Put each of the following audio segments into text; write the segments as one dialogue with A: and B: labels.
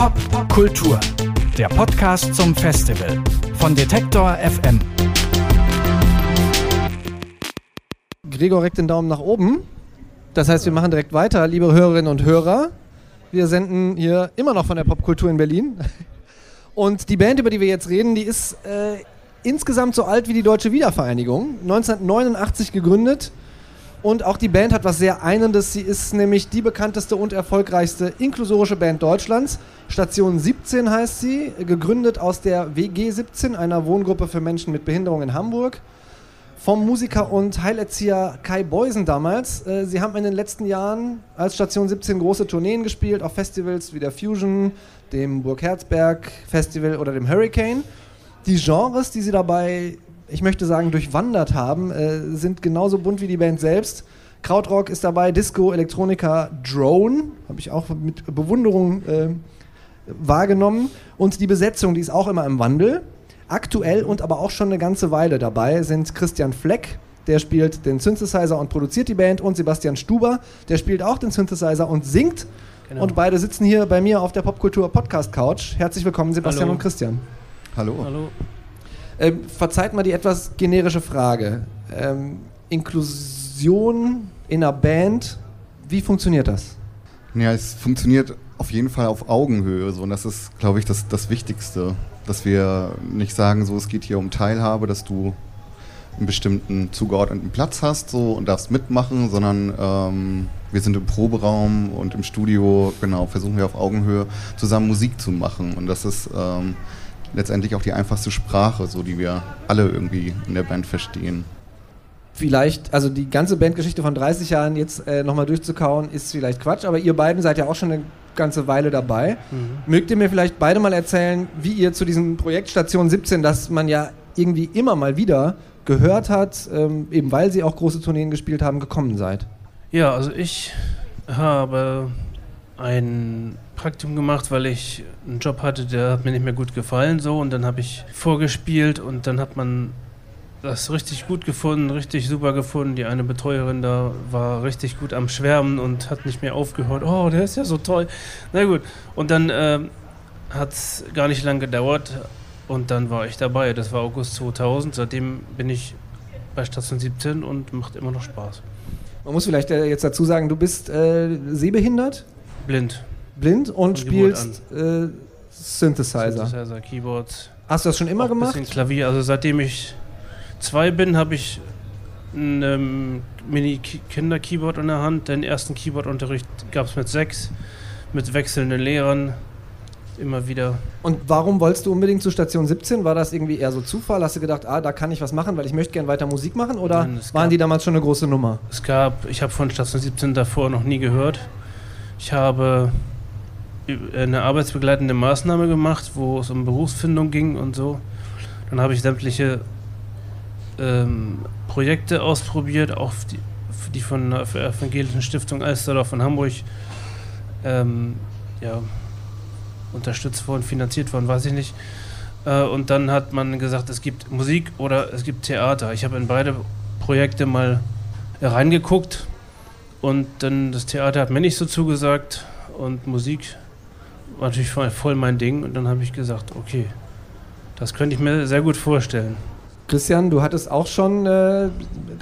A: Popkultur, der Podcast zum Festival von Detektor FM.
B: Gregor reckt den Daumen nach oben. Das heißt, wir machen direkt weiter, liebe Hörerinnen und Hörer. Wir senden hier immer noch von der Popkultur in Berlin. Und die Band, über die wir jetzt reden, die ist äh, insgesamt so alt wie die Deutsche Wiedervereinigung. 1989 gegründet. Und auch die Band hat was sehr Einendes. Sie ist nämlich die bekannteste und erfolgreichste inklusorische Band Deutschlands. Station 17 heißt sie, gegründet aus der WG 17, einer Wohngruppe für Menschen mit Behinderung in Hamburg. Vom Musiker und Heilerzieher Kai Beusen damals. Äh, sie haben in den letzten Jahren als Station 17 große Tourneen gespielt, auf Festivals wie der Fusion, dem Burg Herzberg Festival oder dem Hurricane. Die Genres, die sie dabei, ich möchte sagen, durchwandert haben, äh, sind genauso bunt wie die Band selbst. Krautrock ist dabei, Disco, Elektronika, Drone, habe ich auch mit Bewunderung äh, wahrgenommen. Und die Besetzung, die ist auch immer im Wandel. Aktuell und aber auch schon eine ganze Weile dabei sind Christian Fleck, der spielt den Synthesizer und produziert die Band, und Sebastian Stuber, der spielt auch den Synthesizer und singt. Genau. Und beide sitzen hier bei mir auf der Popkultur Podcast Couch. Herzlich willkommen, Sebastian
C: Hallo.
B: und Christian.
D: Hallo.
C: Hallo.
B: Ähm, verzeiht mal die etwas generische Frage. Ähm, Inklusion in einer Band, wie funktioniert das?
D: Ja, es funktioniert auf jeden Fall auf Augenhöhe. So, und das ist, glaube ich, das, das Wichtigste. Dass wir nicht sagen, so, es geht hier um Teilhabe, dass du einen bestimmten zugeordneten Platz hast so, und darfst mitmachen, sondern ähm, wir sind im Proberaum und im Studio, genau, versuchen wir auf Augenhöhe zusammen Musik zu machen. Und das ist ähm, letztendlich auch die einfachste Sprache, so die wir alle irgendwie in der Band verstehen.
B: Vielleicht, also die ganze Bandgeschichte von 30 Jahren jetzt äh, nochmal durchzukauen, ist vielleicht Quatsch, aber ihr beiden seid ja auch schon eine ganze Weile dabei.
C: Mhm.
B: Mögt ihr mir vielleicht beide mal erzählen, wie ihr zu diesem Projekt Station 17, das man ja irgendwie immer mal wieder gehört hat, ähm, eben weil sie auch große Tourneen gespielt haben, gekommen seid?
C: Ja, also ich habe ein Praktikum gemacht, weil ich einen Job hatte, der hat mir nicht mehr gut gefallen so und dann habe ich vorgespielt und dann hat man das richtig gut gefunden, richtig super gefunden. Die eine Betreuerin da war richtig gut am Schwärmen und hat nicht mehr aufgehört. Oh, der ist ja so toll. Na gut. Und dann ähm, hat es gar nicht lang gedauert und dann war ich dabei. Das war August 2000. Seitdem bin ich bei Station 17 und macht immer noch Spaß.
B: Man muss vielleicht äh, jetzt dazu sagen, du bist äh, sehbehindert,
C: Blind.
B: blind und spielst äh, Synthesizer.
C: Synthesizer, Keyboards.
B: Hast du das schon immer gemacht?
C: Bisschen Klavier. Also seitdem ich zwei bin, habe ich ein ähm, Mini-Kinder-Keyboard in der Hand. Den ersten Keyboard-Unterricht gab es mit sechs, mit wechselnden Lehrern. Immer wieder.
B: Und warum wolltest du unbedingt zu Station 17? War das irgendwie eher so Zufall? Hast du gedacht, ah, da kann ich was machen, weil ich möchte gerne weiter Musik machen? Oder
C: Nein,
B: waren
C: gab-
B: die damals schon eine große Nummer?
C: Es gab, ich habe von Station 17 davor noch nie gehört. Ich habe eine arbeitsbegleitende Maßnahme gemacht, wo es um Berufsfindung ging und so. Dann habe ich sämtliche ähm, Projekte ausprobiert, auch die, die von der Evangelischen Stiftung Alsterdorf von Hamburg ähm, ja, unterstützt worden, finanziert worden, weiß ich nicht. Äh, und dann hat man gesagt, es gibt Musik oder es gibt Theater. Ich habe in beide Projekte mal reingeguckt und dann das Theater hat mir nicht so zugesagt und Musik war natürlich voll, mein Ding und dann habe ich gesagt, okay, das könnte ich mir sehr gut vorstellen.
B: Christian, du hattest auch schon, äh,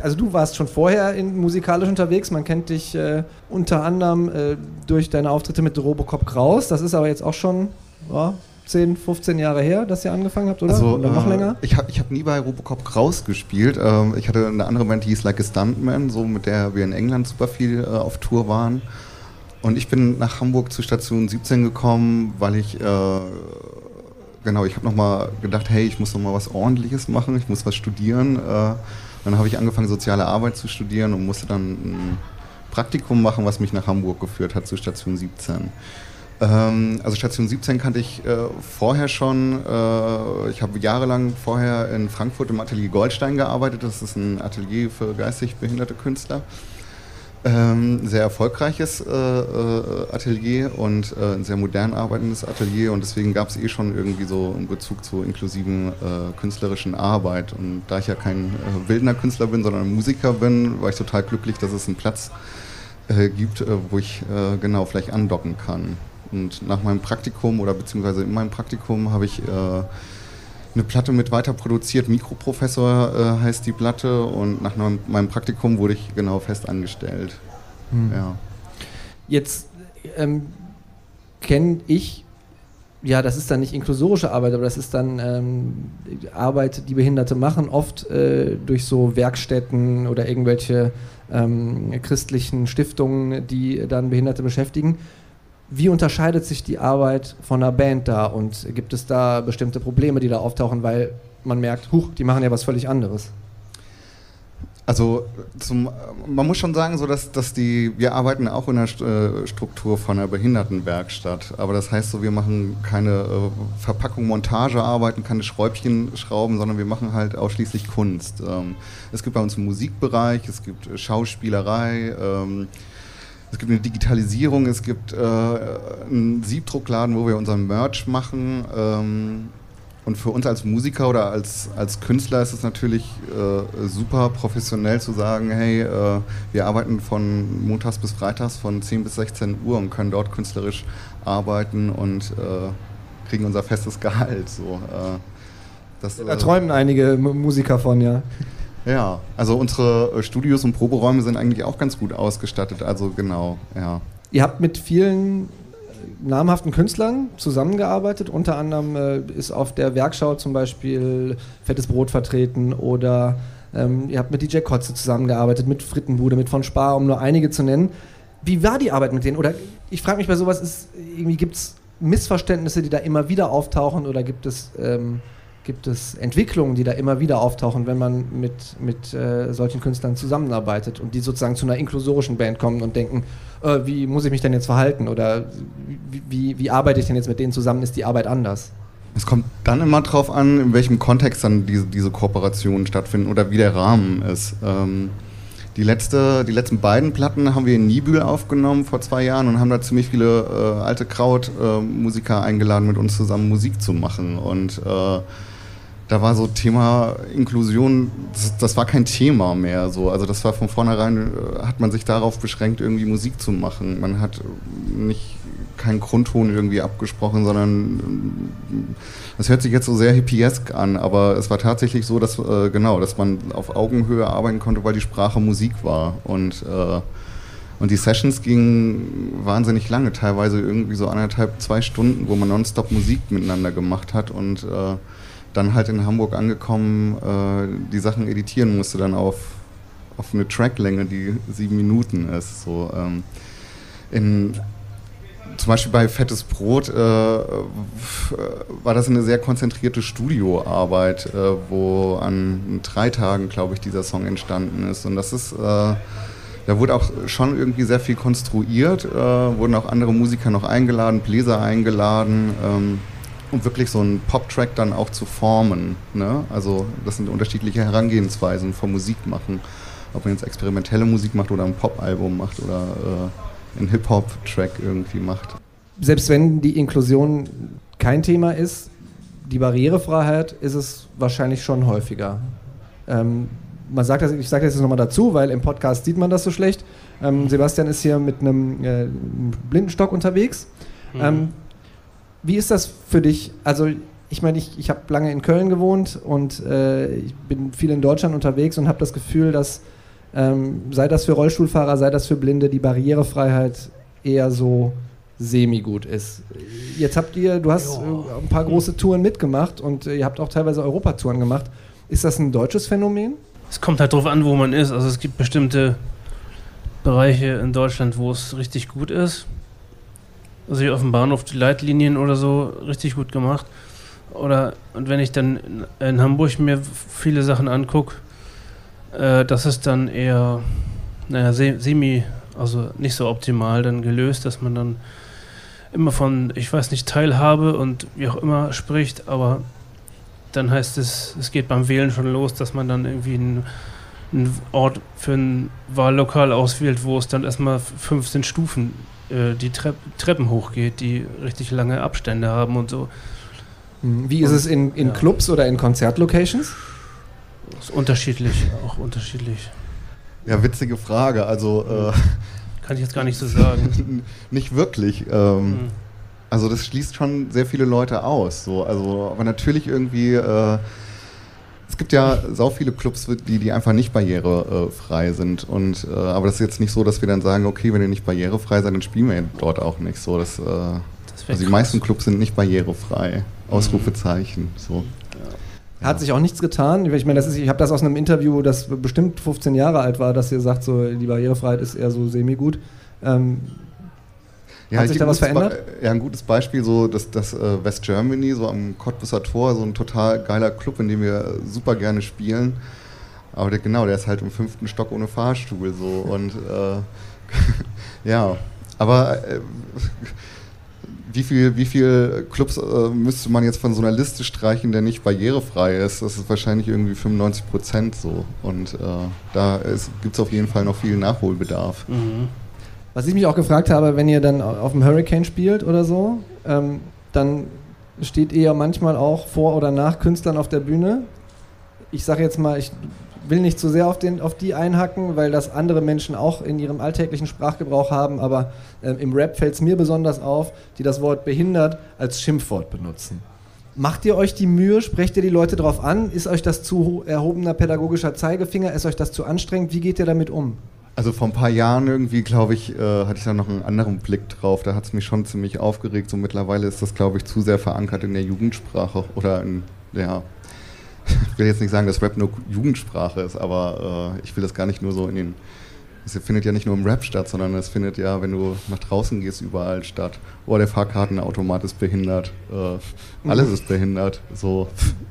B: also du warst schon vorher in, musikalisch unterwegs. Man kennt dich äh, unter anderem äh, durch deine Auftritte mit Robocop Kraus. Das ist aber jetzt auch schon ja, 10, 15 Jahre her, dass ihr angefangen habt, oder?
D: Also,
B: oder noch
D: äh,
B: länger?
D: Ich habe ich hab nie bei Robocop Kraus gespielt. Ähm, ich hatte eine andere Band, die hieß Like a Stuntman, so mit der wir in England super viel äh, auf Tour waren. Und ich bin nach Hamburg zu Station 17 gekommen, weil ich, äh, genau, ich habe nochmal gedacht, hey, ich muss nochmal was Ordentliches machen, ich muss was studieren. Äh, dann habe ich angefangen, soziale Arbeit zu studieren und musste dann ein Praktikum machen, was mich nach Hamburg geführt hat, zu Station 17. Ähm, also Station 17 kannte ich äh, vorher schon. Äh, ich habe jahrelang vorher in Frankfurt im Atelier Goldstein gearbeitet. Das ist ein Atelier für geistig behinderte Künstler. Ähm, sehr erfolgreiches äh, äh, Atelier und äh, ein sehr modern arbeitendes Atelier und deswegen gab es eh schon irgendwie so einen Bezug zur inklusiven äh, künstlerischen Arbeit. Und da ich ja kein bildender Künstler bin, sondern Musiker bin, war ich total glücklich, dass es einen Platz gibt, wo ich genau vielleicht andocken kann. Und nach meinem Praktikum oder beziehungsweise in meinem Praktikum habe ich äh, eine Platte mit weiter produziert. Mikroprofessor äh, heißt die Platte und nach meinem Praktikum wurde ich genau fest angestellt. Hm. Ja.
B: Jetzt ähm, kenne ich, ja, das ist dann nicht inklusorische Arbeit, aber das ist dann ähm, Arbeit, die Behinderte machen, oft äh, durch so Werkstätten oder irgendwelche ähm, christlichen Stiftungen, die dann Behinderte beschäftigen. Wie unterscheidet sich die Arbeit von einer Band da und gibt es da bestimmte Probleme, die da auftauchen, weil man merkt, huch, die machen ja was völlig anderes?
D: Also zum, man muss schon sagen, so dass, dass die, wir arbeiten auch in der äh, Struktur von einer Behindertenwerkstatt, aber das heißt so, wir machen keine äh, Verpackung, Montagearbeiten, keine Schräubchen schrauben, sondern wir machen halt ausschließlich Kunst. Ähm, es gibt bei uns einen Musikbereich, es gibt Schauspielerei, ähm, es gibt eine Digitalisierung, es gibt äh, einen Siebdruckladen, wo wir unseren Merch machen. Ähm, und für uns als Musiker oder als, als Künstler ist es natürlich äh, super professionell zu sagen, hey, äh, wir arbeiten von montags bis freitags von 10 bis 16 Uhr und können dort künstlerisch arbeiten und äh, kriegen unser festes Gehalt. So, äh,
B: das, da träumen einige Musiker von, ja.
D: Ja, also unsere äh, Studios und Proberäume sind eigentlich auch ganz gut ausgestattet. Also genau, ja.
B: Ihr habt mit vielen äh, namhaften Künstlern zusammengearbeitet. Unter anderem äh, ist auf der Werkschau zum Beispiel Fettes Brot vertreten oder ähm, ihr habt mit DJ Kotze zusammengearbeitet, mit Frittenbude, mit von Spar, um nur einige zu nennen. Wie war die Arbeit mit denen? Oder ich frage mich bei sowas, ist, irgendwie gibt es Missverständnisse, die da immer wieder auftauchen oder gibt es ähm, gibt es Entwicklungen, die da immer wieder auftauchen, wenn man mit, mit äh, solchen Künstlern zusammenarbeitet und die sozusagen zu einer inklusorischen Band kommen und denken, äh, wie muss ich mich denn jetzt verhalten oder wie, wie, wie, arbeite ich denn jetzt mit denen zusammen, ist die Arbeit anders?
D: Es kommt dann immer darauf an, in welchem Kontext dann diese, diese Kooperationen stattfinden oder wie der Rahmen ist. Ähm, die, letzte, die letzten beiden Platten haben wir in Nibül aufgenommen vor zwei Jahren und haben da ziemlich viele äh, alte Kraut-Musiker eingeladen, mit uns zusammen Musik zu machen. Und äh, da war so Thema Inklusion, das, das, war kein Thema mehr. So. Also das war von vornherein, äh, hat man sich darauf beschränkt, irgendwie Musik zu machen. Man hat nicht keinen Grundton irgendwie abgesprochen, sondern äh, das hört sich jetzt so sehr hippiesk an, aber es war tatsächlich so, dass äh, genau, dass man auf Augenhöhe arbeiten konnte, weil die Sprache Musik war. Und äh, und die Sessions gingen wahnsinnig lange, teilweise irgendwie so anderthalb, zwei Stunden, wo man nonstop Musik miteinander gemacht hat und äh, dann halt in Hamburg angekommen, äh, die Sachen editieren musste, dann auf, auf eine Tracklänge, die sieben Minuten ist. So, ähm, in, zum Beispiel bei Fettes Brot äh, war das eine sehr konzentrierte Studioarbeit, äh, wo an drei Tagen, glaube ich, dieser Song entstanden ist. Und das ist, äh, da wurde auch schon irgendwie sehr viel konstruiert, äh, wurden auch andere Musiker noch eingeladen, Bläser eingeladen. Ähm, um wirklich so einen Pop-Track dann auch zu formen. Ne? Also das sind unterschiedliche Herangehensweisen vom Musikmachen. Ob man jetzt experimentelle Musik macht oder ein Pop-Album macht oder äh, einen Hip-Hop-Track irgendwie macht.
B: Selbst wenn die Inklusion kein Thema ist, die Barrierefreiheit ist es wahrscheinlich schon häufiger. Ähm, man sagt das, ich sage das jetzt nochmal dazu, weil im Podcast sieht man das so schlecht. Ähm, Sebastian ist hier mit einem äh, Blindenstock unterwegs. Mhm. Ähm, wie ist das für dich? Also ich meine, ich, ich habe lange in Köln gewohnt und äh, ich bin viel in Deutschland unterwegs und habe das Gefühl, dass ähm, sei das für Rollstuhlfahrer, sei das für Blinde, die Barrierefreiheit eher so semi-gut ist. Jetzt habt ihr, du hast äh, ein paar große Touren mitgemacht und äh, ihr habt auch teilweise Europatouren gemacht. Ist das ein deutsches Phänomen?
C: Es kommt halt darauf an, wo man ist. Also es gibt bestimmte Bereiche in Deutschland, wo es richtig gut ist also hier auf dem Bahnhof die Leitlinien oder so richtig gut gemacht. Oder und wenn ich dann in, Hamburg mir viele Sachen angucke, äh, das ist dann eher, naja, semi, also nicht so optimal dann gelöst, dass man dann immer von, ich weiß nicht, Teilhabe und wie auch immer spricht, aber dann heißt es, es geht beim Wählen schon los, dass man dann irgendwie einen, einen Ort für ein Wahllokal auswählt, wo es dann erstmal 15 Stufen äh, die Trepp, Treppen hochgeht, die richtig lange Abstände haben und so.
B: Hm, wie ist und, es in, in ja. Clubs oder in Konzertlocations?
C: Ist unterschiedlich, auch unterschiedlich.
D: Ja, witzige Frage. Also äh,
C: kann ich jetzt gar nicht so sagen.
D: nicht wirklich. Ähm, mhm. Also das schließt schon sehr viele Leute aus. So. Also, aber natürlich irgendwie, äh, es gibt ja sau viele Clubs, die, die einfach nicht barrierefrei sind. Und, äh, aber das ist jetzt nicht so, dass wir dann sagen, okay, wenn ihr nicht barrierefrei seid, dann spielen wir dort auch nicht. So, das, äh, das also die meisten Clubs sind nicht barrierefrei. Ausrufezeichen. So.
B: Hat sich auch nichts getan. Ich meine, das ist, ich habe das aus einem Interview, das bestimmt 15 Jahre alt war, dass ihr sagt, so die Barrierefreiheit ist eher so semi-gut. Ähm,
D: ja, Hat sich da was verändert? Be ja, ein gutes Beispiel, so das, das uh, West Germany, so am Cottbusser Tor, so ein total geiler Club, in dem wir super gerne spielen. Aber der, genau, der ist halt im fünften Stock ohne Fahrstuhl so und äh, ja, aber äh, wie viel, wie viel Clubs äh, müsste man jetzt von so einer Liste streichen, der nicht barrierefrei ist? Das ist wahrscheinlich irgendwie 95 Prozent so. Und äh, da gibt es auf jeden Fall noch viel Nachholbedarf. Mhm.
B: Was ich mich auch gefragt habe, wenn ihr dann auf dem Hurricane spielt oder so, ähm, dann steht ihr ja manchmal auch vor oder nach Künstlern auf der Bühne. Ich sage jetzt mal, ich will nicht zu sehr auf, den, auf die einhacken, weil das andere Menschen auch in ihrem alltäglichen Sprachgebrauch haben, aber äh, im Rap fällt es mir besonders auf, die das Wort behindert als Schimpfwort benutzen. Macht ihr euch die Mühe, sprecht ihr die Leute darauf an? Ist euch das zu erhobener pädagogischer Zeigefinger? Ist euch das zu anstrengend? Wie geht ihr damit um?
D: Also vor ein paar Jahren irgendwie, glaube ich, äh, hatte ich da noch einen anderen Blick drauf. Da hat es mich schon ziemlich aufgeregt. So mittlerweile ist das, glaube ich, zu sehr verankert in der Jugendsprache oder in, ja, ich will jetzt nicht sagen, dass Rap nur Jugendsprache ist, aber äh, ich will das gar nicht nur so in den. Es findet ja nicht nur im Rap statt, sondern es findet ja, wenn du nach draußen gehst, überall statt. Oh, der Fahrkartenautomat ist behindert. Äh, alles ist behindert. So,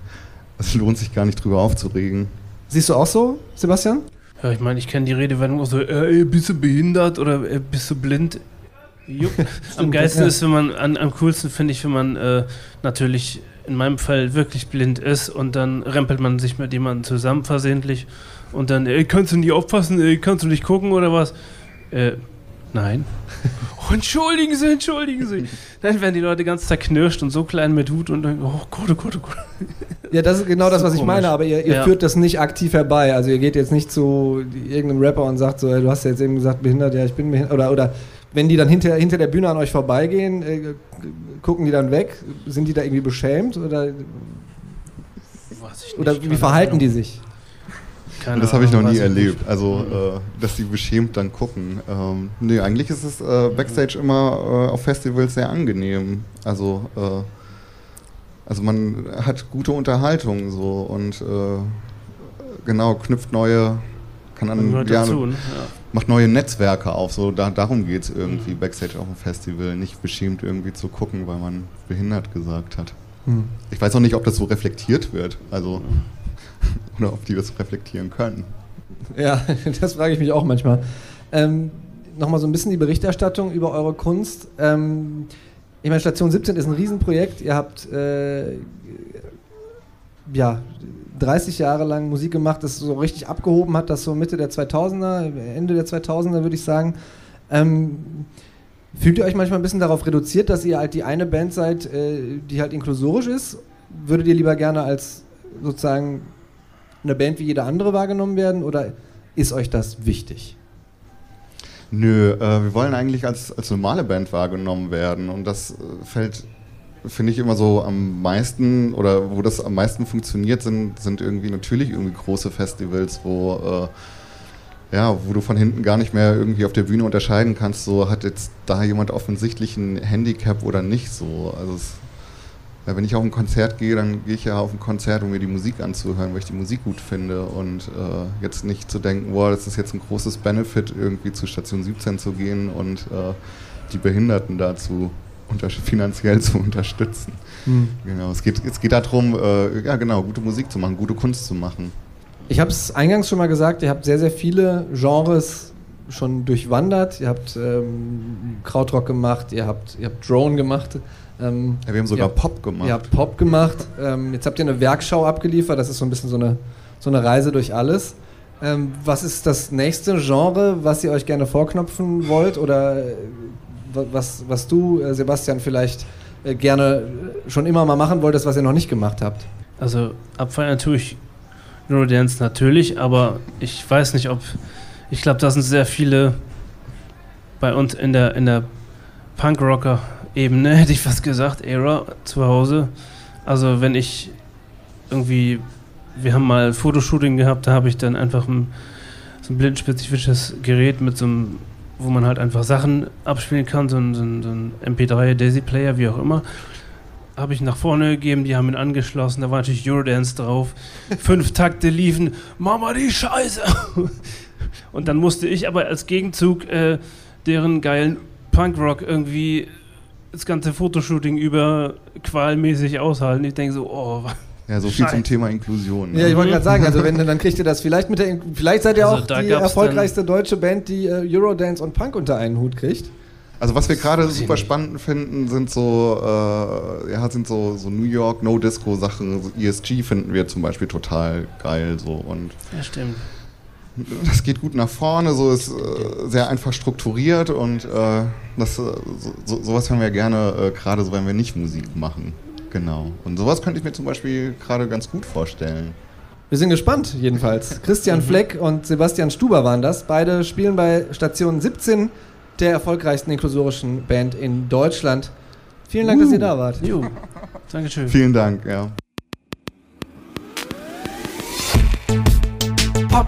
D: es lohnt sich gar nicht drüber aufzuregen.
B: Siehst du auch so, Sebastian?
C: Ja, ich meine, ich kenne die Redewendung auch so, äh, bist du behindert oder äh, bist du blind? Jupp. Am geilsten ja. ist, wenn man, an, am coolsten finde ich, wenn man äh, natürlich in meinem Fall wirklich blind ist und dann rempelt man sich mit jemandem zusammen versehentlich und dann, ey, kannst du nicht aufpassen, ey, kannst du nicht gucken oder was? Äh, nein. oh, entschuldigen Sie, entschuldigen Sie. Dann werden die Leute ganz zerknirscht und so klein mit Hut und dann, oh Gott, oh Gott, oh Gott.
B: Ja, das ist genau das, was ich meine, aber ihr, ihr ja. führt das nicht aktiv herbei. Also ihr geht jetzt nicht zu irgendeinem Rapper und sagt so, du hast ja jetzt eben gesagt, behindert, ja, ich bin behindert, oder, oder wenn die dann hinter, hinter der Bühne an euch vorbeigehen, äh, gucken die dann weg? Sind die da irgendwie beschämt? Oder, oder wie verhalten die sich?
D: Keine das habe ich noch nie erlebt. Also, äh, dass die beschämt dann gucken. Ähm, nee, eigentlich ist es äh, Backstage immer äh, auf Festivals sehr angenehm. Also, äh, also man hat gute Unterhaltung so und äh, genau, knüpft neue, kann an, ja, dazu, ne? ja macht neue Netzwerke auf. So, da, darum geht es irgendwie mhm. Backstage auf dem Festival. Nicht beschämt irgendwie zu gucken, weil man behindert gesagt hat. Mhm. Ich weiß auch nicht, ob das so reflektiert wird. Also, oder ob die das reflektieren können.
B: Ja, das frage ich mich auch manchmal. Ähm, Nochmal so ein bisschen die Berichterstattung über eure Kunst. Ähm, ich meine, Station 17 ist ein Riesenprojekt. Ihr habt äh, ja, 30 Jahre lang Musik gemacht, das so richtig abgehoben hat, das so Mitte der 2000er, Ende der 2000er würde ich sagen. Ähm, fühlt ihr euch manchmal ein bisschen darauf reduziert, dass ihr halt die eine Band seid, äh, die halt inklusorisch ist? Würdet ihr lieber gerne als sozusagen eine Band wie jede andere wahrgenommen werden oder ist euch das wichtig?
D: Nö, äh, wir wollen eigentlich als, als normale Band wahrgenommen werden und das äh, fällt finde ich immer so am meisten oder wo das am meisten funktioniert, sind, sind irgendwie natürlich irgendwie große Festivals, wo äh, ja, wo du von hinten gar nicht mehr irgendwie auf der Bühne unterscheiden kannst, so hat jetzt da jemand offensichtlich ein Handicap oder nicht so. Also es, ja, wenn ich auf ein Konzert gehe, dann gehe ich ja auf ein Konzert, um mir die Musik anzuhören, weil ich die Musik gut finde und äh, jetzt nicht zu denken, wow, das ist jetzt ein großes Benefit, irgendwie zu Station 17 zu gehen und äh, die Behinderten dazu finanziell zu unterstützen. Mhm. Genau, es geht, es geht darum, äh, ja genau, gute Musik zu machen, gute Kunst zu machen.
B: Ich habe es eingangs schon mal gesagt, ihr habt sehr, sehr viele Genres schon durchwandert. Ihr habt ähm, Krautrock gemacht, ihr habt, ihr habt Drone gemacht.
D: Ähm, ja, wir haben sogar
B: ihr,
D: Pop gemacht.
B: Ihr habt Pop gemacht. Ähm, jetzt habt ihr eine Werkschau abgeliefert. Das ist so ein bisschen so eine, so eine Reise durch alles. Ähm, was ist das nächste Genre, was ihr euch gerne vorknopfen wollt? Oder was, was du, äh, Sebastian, vielleicht äh, gerne schon immer mal machen wolltest, was ihr noch nicht gemacht habt?
C: Also abfeiern tue ich Eurodance natürlich, aber ich weiß nicht, ob. Ich glaube, da sind sehr viele bei uns in der, in der Punk-Rocker Ebene, hätte ich fast gesagt, Era zu Hause. Also wenn ich irgendwie, wir haben mal Fotoshooting gehabt, da habe ich dann einfach ein, so ein blindenspezifisches Gerät mit so einem, wo man halt einfach Sachen abspielen kann, so ein, so ein, so ein MP3 Daisy Player, wie auch immer. Habe ich nach vorne gegeben, die haben ihn angeschlossen, da war natürlich Eurodance drauf. Fünf Takte liefen, Mama die Scheiße! Und dann musste ich aber als Gegenzug äh, deren geilen Punkrock irgendwie das ganze Fotoshooting über qualmäßig aushalten. Ich denke so, oh,
D: Ja, so viel
C: Scheiße.
D: zum Thema Inklusion.
B: Ja,
D: ne?
B: ich wollte gerade sagen, also wenn dann kriegt ihr das vielleicht mit der, vielleicht seid ihr
C: Also
B: auch die erfolgreichste deutsche Band, die äh, Eurodance und Punk unter einen Hut kriegt.
D: Also was wir gerade super
C: nicht.
D: spannend finden, sind so, äh, ja, sind so, so New York No Disco Sachen. So ESG finden wir zum Beispiel total geil so und
C: ja stimmt.
D: Das geht gut nach vorne, so ist äh, sehr einfach strukturiert und äh, das, äh, so, so, sowas hören wir gerne, äh, gerade so, wenn wir nicht Musik machen. Genau. Und sowas könnte ich mir zum Beispiel gerade ganz gut vorstellen.
B: Wir sind gespannt, jedenfalls. Christian Fleck und Sebastian Stuber waren das. Beide spielen bei Station 17 der erfolgreichsten inklusorischen Band in Deutschland. Vielen Dank, dass ihr da wart.
C: Jo, Dankeschön.
D: Vielen Dank, ja.
A: Pop